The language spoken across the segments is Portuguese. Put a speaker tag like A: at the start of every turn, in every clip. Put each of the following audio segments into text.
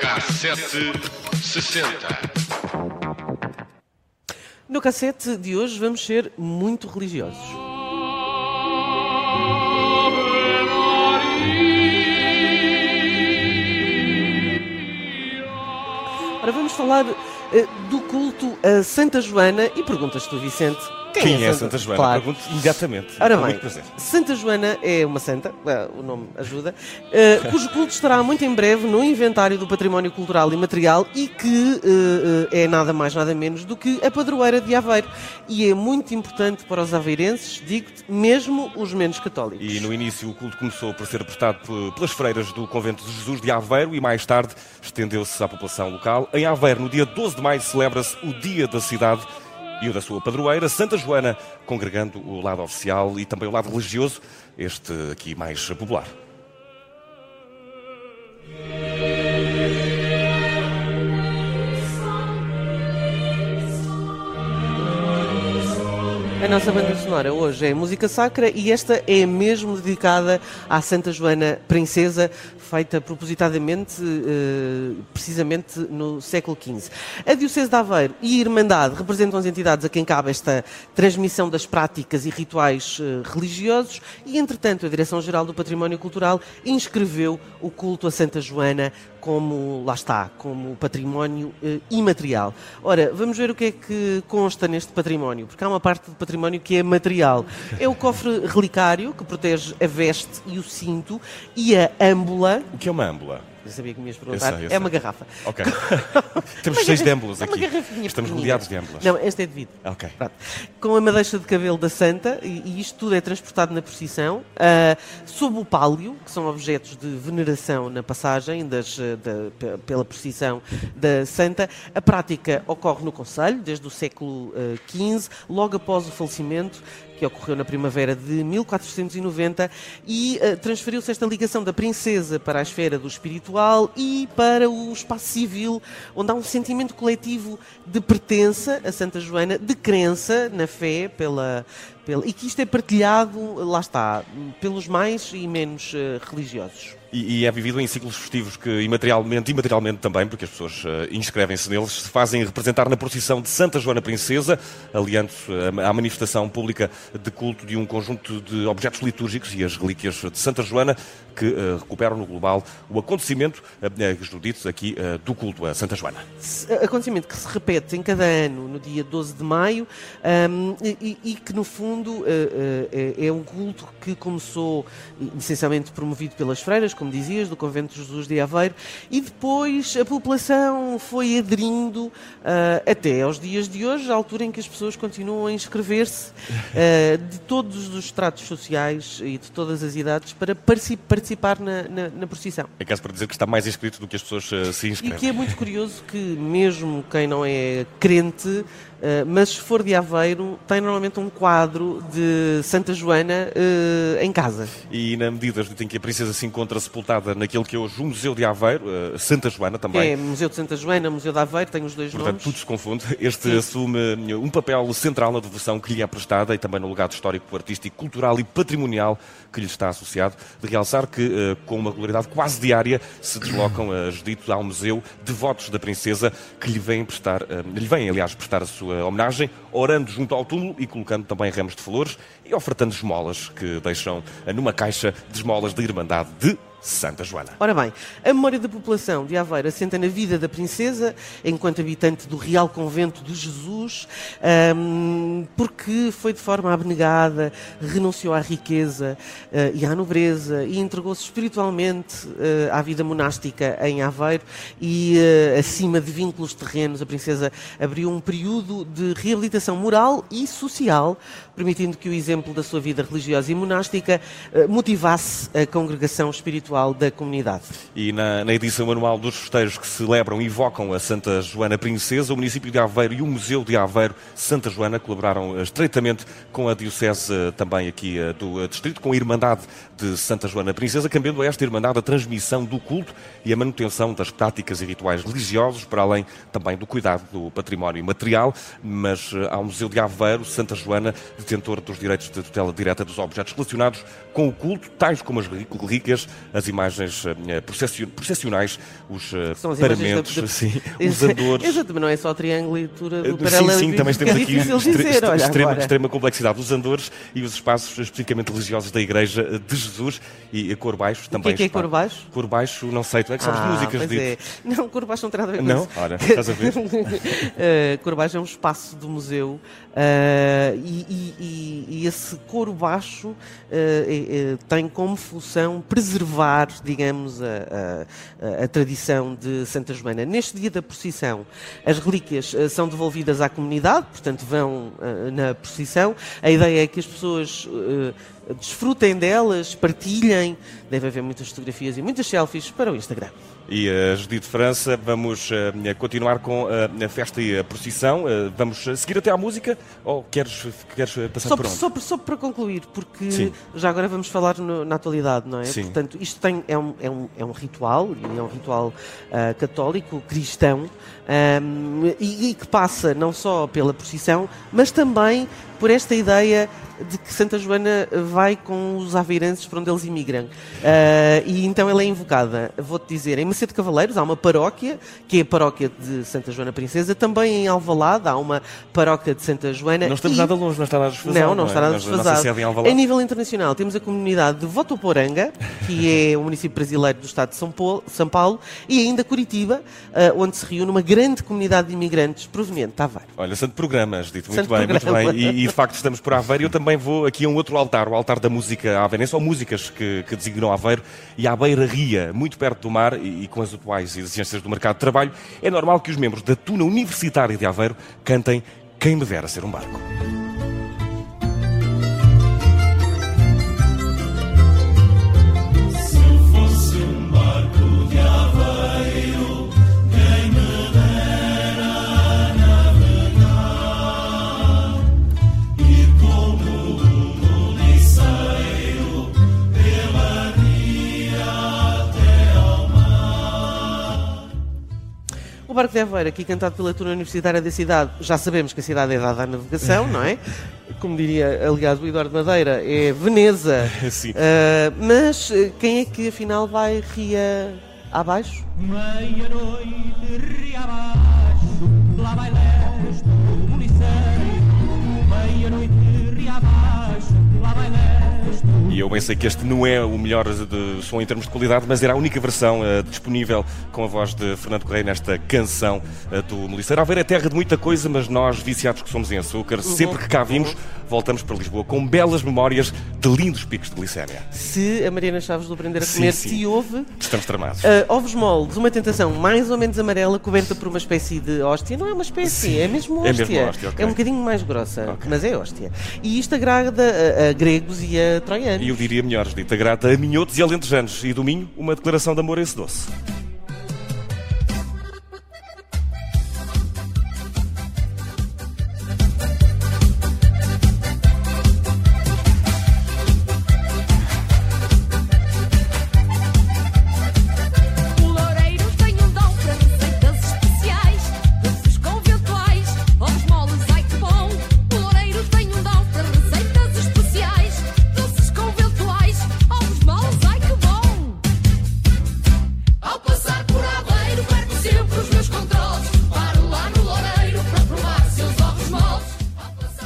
A: Cassete 60.
B: No cassete de hoje vamos ser muito religiosos. Ora, vamos falar do culto a Santa Joana e perguntas tu, Vicente.
C: Quem, é Santa Joana?
B: Claro.
C: Pergunto imediatamente.
B: Ora bem. Santa Joana é uma santa, o nome ajuda, eh, cujo culto estará muito em breve no inventário do património cultural e material e que eh, eh, é nada mais nada menos do que a padroeira de Aveiro. E é muito importante para os aveirenses, digo-te, mesmo os menos católicos.
C: E no início o culto começou por ser prestado pe- pelas freiras do Convento de Jesus de Aveiro e mais tarde estendeu-se à população local. Em Aveiro, no dia 12 de maio, celebra-se o Dia da Cidade e o da sua padroeira, Santa Joana, congregando o lado oficial e também o lado religioso, este aqui mais popular.
B: A nossa banda sonora hoje é música sacra e esta é mesmo dedicada à Santa Joana Princesa, feita propositadamente, eh, precisamente no século XV. A Diocese de Aveiro e a Irmandade representam as entidades a quem cabe esta transmissão das práticas e rituais eh, religiosos e, entretanto, a Direção-Geral do Património Cultural inscreveu o culto a Santa Joana como, lá está, como património eh, imaterial. Ora, vamos ver o que é que consta neste património, porque há uma parte do património que é material. É o cofre relicário, que protege a veste e o cinto, e a âmbula.
C: O que é uma âmbula?
B: Eu sabia que me ias
C: Eu
B: perguntar.
C: sei, eu
B: é
C: sei.
B: uma garrafa.
C: Ok. Temos seis de
B: garrafa-
C: âmbulas
B: é uma
C: aqui.
B: garrafinha
C: Estamos rodeados de âmbulas.
B: Não, esta é de vidro.
C: Ok.
B: Pronto. Com a madeixa de cabelo da Santa, e, isto tudo é transportado na procissão, ah, sob o pálio, que são objetos de veneração na passagem das, ah, da- pe- pela procissão da Santa. A prática ocorre no Conselho, desde o século ah, XV, logo após o falecimento, que ocorreu na primavera de 1490, e ah, transferiu-se esta ligação da princesa para a esfera do espiritual e para o espaço civil, onde há um sentimento coletivo de pertença a Santa Joana, de crença na fé pela, pela e que isto é partilhado, lá está, pelos mais e menos eh, religiosos.
C: E, e é vivido em ciclos festivos que, imaterialmente e materialmente também, porque as pessoas eh, inscrevem-se neles, se fazem representar na procissão de Santa Joana Princesa, aliando-se eh, à manifestação pública de culto de um conjunto de objetos litúrgicos e as relíquias de Santa Joana, que eh, recuperam no global o acontecimento, eh, dito aqui, do culto a Santa Joana.
B: Acontecimento que se repete em cada ano, no dia 12 de maio, ahm, e, e que, no fundo, é é um culto que começou, essencialmente, promovido pelas freiras, como dizias, do Convento de Jesus de Aveiro, e depois a população foi aderindo ah, até aos dias de hoje, à altura em que as pessoas continuam a inscrever-se ah, de todos os estratos sociais e de todas as idades para partici- participar na, na, na procissão.
C: É caso para dizer que está mais inscrito do que as pessoas eh, se
B: E
C: inscrevem.
B: que é muito curioso que, mesmo quem não é crente, eh, mas se for de Aveiro, tem normalmente um quadro de Santa Joana eh, em casa.
C: E na medida em que a princesa se encontra sepultada naquele que é hoje o Museu de Aveiro, eh, Santa Joana também,
B: É Museu de Santa Joana, Museu de Aveiro, tem os dois
C: Portanto,
B: nomes.
C: tudo se confunde. Este assume um papel central na devoção que lhe é prestada e também no legado histórico, artístico, cultural e patrimonial que lhe está associado. De realçar que, com uma regularidade quase diária, se deslocam a Judito ao museu devotos da princesa que lhe vêm prestar, lhe vêm, aliás, prestar a sua homenagem, orando junto ao túmulo e colocando também ramos de flores e ofertando esmolas que deixam numa caixa de esmolas da Irmandade de Santa Joana.
B: Ora bem, a memória da população de Aveiro assenta na vida da princesa, enquanto habitante do Real Convento de Jesus, ahm, porque foi de forma abnegada, renunciou à riqueza ah, e à nobreza e entregou-se espiritualmente ah, à vida monástica em Aveiro e, ah, acima de vínculos terrenos, a princesa abriu um período de reabilitação moral e social, permitindo que o exemplo da sua vida religiosa e monástica motivasse a congregação espiritual da comunidade.
C: E na, na edição anual dos festejos que celebram e evocam a Santa Joana Princesa, o município de Aveiro e o Museu de Aveiro Santa Joana colaboraram estreitamente com a Diocese também aqui do Distrito, com a Irmandade de Santa Joana Princesa, cambiando a esta Irmandade a transmissão do culto e a manutenção das práticas e rituais religiosos, para além também do cuidado do património material, mas ao Museu de Aveiro, Santa Joana, detentor dos direitos de tutela direta dos objetos relacionados com o culto, tais como as relíquias, as imagens eh, processionais, os eh, paramentos, da... sim, os andores.
B: Exatamente, não é só triângulo e do
C: paralelo. Sim, sim, também temos aqui dizer, olha, extrema, extrema complexidade. Os andores e os espaços especificamente religiosos da Igreja de Jesus e a cor baixo também.
B: O que é, que é cor baixo?
C: Cor baixo, não sei, tu é que sabes
B: ah,
C: músicas
B: de. É. Não, cor baixo não tem nada a ver com
C: não?
B: isso.
C: Não? Ora, estás a ver?
B: uh, cor baixo é um espaço do museu Uh, e, e, e, esse coro baixo uh, tem como função preservar, digamos, a, a, a, tradição de Santa Joana. Neste dia da procissão, as relíquias são devolvidas à comunidade, portanto, vão na procissão. A ideia é que as pessoas desfrutem delas, partilhem. Deve haver muitas fotografias e muitas selfies para o Instagram
C: e a Judite França. Vamos uh, continuar com uh, a festa e a procissão. Uh, vamos seguir até à música ou queres, queres passar
B: só,
C: por onde?
B: Só, só para concluir, porque Sim. já agora vamos falar no, na atualidade, não é? Sim. Portanto, isto tem, é, um, é, um, é um ritual, e é um ritual católico, cristão, um, e, e que passa não só pela procissão, mas também por esta ideia de que Santa Joana vai com os aveirenses para onde eles imigram. Uh, e então ela é invocada, vou-te dizer, em Macedo Cavaleiros há uma paróquia, que é a paróquia de Santa Joana Princesa, também em Alvalade há uma paróquia de Santa Joana.
C: Não estamos
B: e...
C: nada longe, não está nada desfasado.
B: Não, não, não está nada desfasado. Em, em nível internacional temos a comunidade de Votuporanga, que é o município brasileiro do estado de São Paulo, São Paulo e ainda Curitiba, uh, onde se reúne uma grande comunidade de imigrantes proveniente de Aveiro.
C: Olha, santo programa, has dito, muito santo bem, programa. muito bem. E, e de facto estamos por Aveiro. Eu também vou aqui a um outro altar, o altar da música aveirense, ou músicas que, que designam Aveiro, e a Beira-Ria, muito perto do mar e, e, com as atuais exigências do mercado de trabalho, é normal que os membros da Tuna Universitária de Aveiro cantem Quem me dera ser um barco.
B: Barco de Aveiro, aqui cantado pela Turma Universitária da cidade, já sabemos que a cidade é dada à navegação, não é? Como diria, aliás, o Eduardo Madeira, é Veneza.
C: Sim. Uh,
B: mas eh, quem é que afinal vai ria abaixo? Meia-noite, ria abaixo, lá vai leste,
C: Meia-noite, ria abaixo, lá vai leste. E eu bem sei que este não é o melhor de som em termos de qualidade, mas era a única versão uh, disponível com a voz de Fernando Correia nesta canção uh, do Meliceiro. Haver é terra de muita coisa, mas nós, viciados que somos em açúcar, uhum. sempre que cá vimos, voltamos para Lisboa com belas memórias de lindos picos de glicémia.
B: Se a Mariana Chaves do Aprender a Comer sim, sim. te ouve...
C: Estamos tramados.
B: Uh, ovos moles, uma tentação mais ou menos amarela, coberta por uma espécie de hóstia. Não é uma espécie, sim. é mesmo hóstia. É, mesmo hóstia okay. é um bocadinho mais grossa, okay. mas é hóstia. E isto agrada a, a gregos e a troianos.
C: Eu diria melhores, dita grata a minhotos e alentejanos. E domingo, uma declaração de amor a esse doce.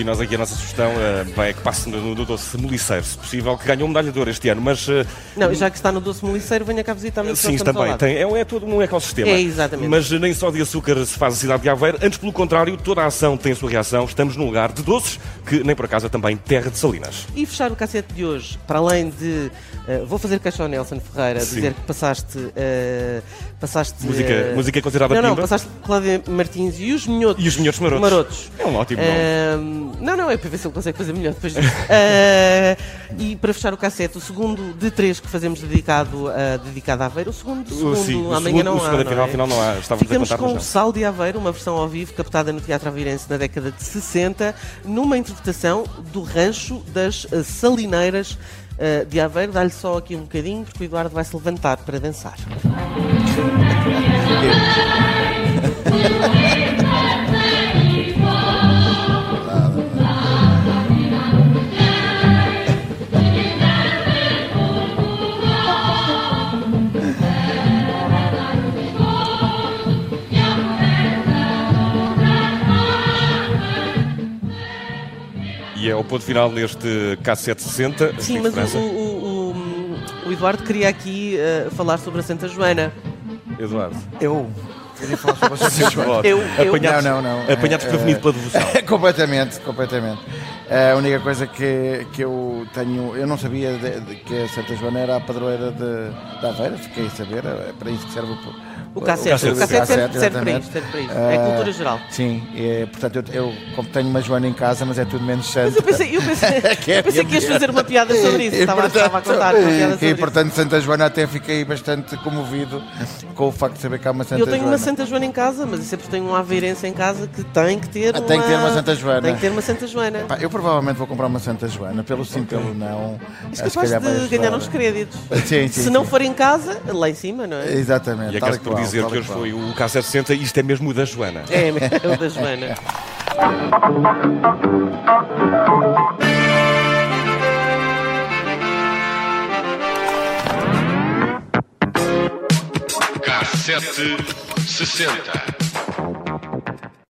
C: E nós aqui a nossa sugestão uh, vai que passe no, no doce moliceiro, se possível, que ganhou medalha de ouro este ano, mas... Uh,
B: não, já que está no doce moliceiro, venha cá visitar-nos.
C: Sim, também. Tem, é, é todo um ecossistema.
B: É, exatamente.
C: Mas nem só de açúcar se faz a cidade de Aveiro, antes pelo contrário, toda a ação tem a sua reação. Estamos num lugar de doces, que nem por acaso é também terra de salinas.
B: E fechar o cassete de hoje, para além de... Uh, vou fazer queixa ao Nelson Ferreira, Sim. dizer que passaste... passaste
C: música, música considerada
B: Não,
C: pimba.
B: não, passaste Cláudia Martins e os Minhotos.
C: E os Minhotos Marotos.
B: Marotos.
C: É um ótimo nome
B: não, não, é para ver se ele consegue fazer melhor depois disso. Uh, e para fechar o cassete, o segundo de três que fazemos dedicado, uh, dedicado a Aveiro, o segundo, segundo
C: Sim, o
B: amanhã
C: segundo-
B: não
C: o
B: há.
C: segundo,
B: não é?
C: afinal não há. Estávamos
B: Ficamos com
C: mas
B: o
C: não.
B: Sal de Aveiro, uma versão ao vivo captada no Teatro Aveirense na década de 60, numa interpretação do Rancho das eh, Salineiras eh, de Aveiro. Dá-lhe só aqui um bocadinho, porque o Eduardo vai se levantar para dançar.
C: ponto final neste K760.
B: Sim,
C: Chico
B: mas o,
C: França.
B: o- o- o- o Eduardo queria aqui eh, falar sobre a Santa Joana.
C: Eduardo.
D: Eu queria falar sobre a Santa Joana.
B: Eu, eu,
C: Apanhado,
D: Não, não, não.
C: Apanhado
D: É,
C: desprevenido
D: é-
C: pela devoção.
D: completamente, completamente. A única coisa que, que eu tenho, eu não sabia de- de que a Santa Joana era a padroeira de, de Aveira, fiquei a saber, é para isso que serve o,
B: O cassete, o
C: cassete,
B: cassete serve, serve para isto, serve para isto. É cultura geral.
D: Sim, é, portanto, eu, eu, como tenho uma Joana em casa, mas é tudo menos santa.
B: Mas eu pensei, eu pensei,
D: Que é
B: eu pensei que ias fazer uma piada sobre isso.
D: E,
B: Estava, estava a contar uma piada sobre
D: e,
B: isso.
D: portanto, Santa Joana até fiquei bastante comovido com o facto de saber que há uma Santa
B: Eu tenho
D: Joana.
B: uma Santa Joana em casa, mas eu sempre tenho um aveirense em casa que tem que ter
D: Ah,
B: uma...
D: tem que ter uma Santa Joana.
B: Tem que ter uma Santa Joana.
D: Pá, eu provavelmente vou comprar uma Santa Joana, pelo sim, pelo não.
B: És capaz de ganhar uns créditos.
D: Sim, sim,
B: Se não
D: sim.
B: for em casa, lá em cima, não é?
D: Exatamente.
C: E acaso por
D: qual,
C: dizer que hoje
D: qual.
C: foi o K760 isto é mesmo o da Joana.
B: É, é o da Joana.
A: Cassete 60.